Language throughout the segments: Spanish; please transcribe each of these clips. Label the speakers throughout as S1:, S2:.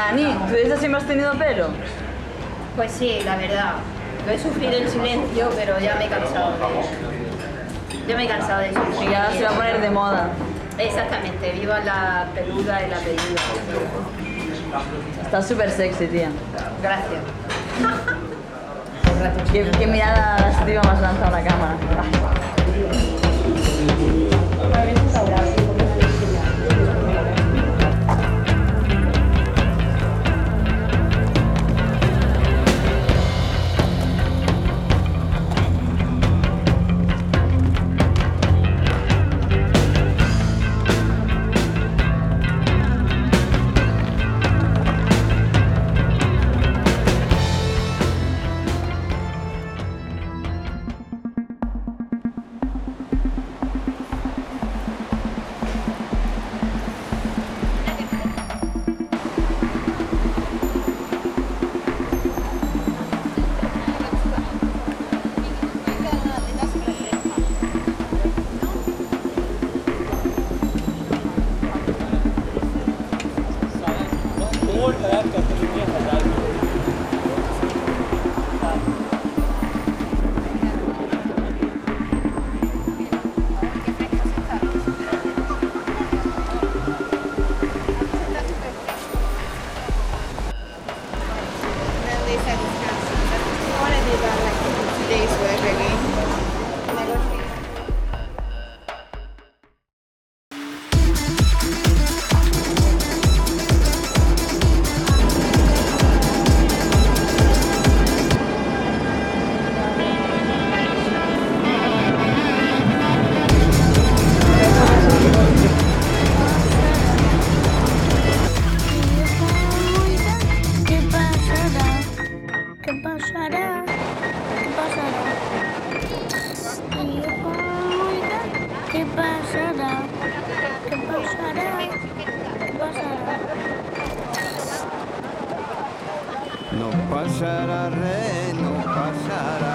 S1: Nani, ¿tú desde siempre has tenido pelo?
S2: Pues sí, la verdad. Lo he sufrido en silencio, pero ya me he cansado de... Ya me he cansado de sufrir.
S1: Y ahora se va a poner de moda.
S2: Exactamente, viva la peluda y la peluda.
S1: Estás súper sexy, tía.
S2: Gracias.
S1: ¿Qué, qué mirada lasciva me has lanzado a la cámara?
S3: पोल कर है हजार Then they said want to do
S4: like today's work again. Pasará?
S3: ¿Qué pasará? ¿Qué pasará? No pasará re,
S1: no pasará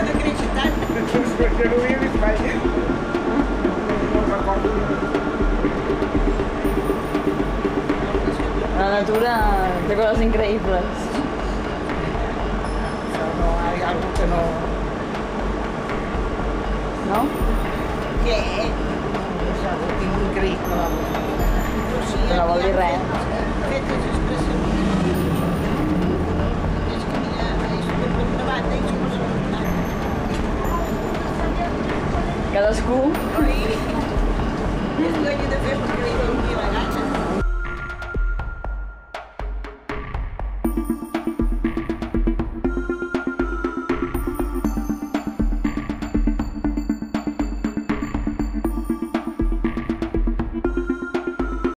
S1: deixando acreditar. Eu ia me La natura té coses increïbles.
S5: Això no, hi ha alguna que no...
S1: No?
S5: Què? És algo increïble.
S1: No vol dir res.
S5: Fet és.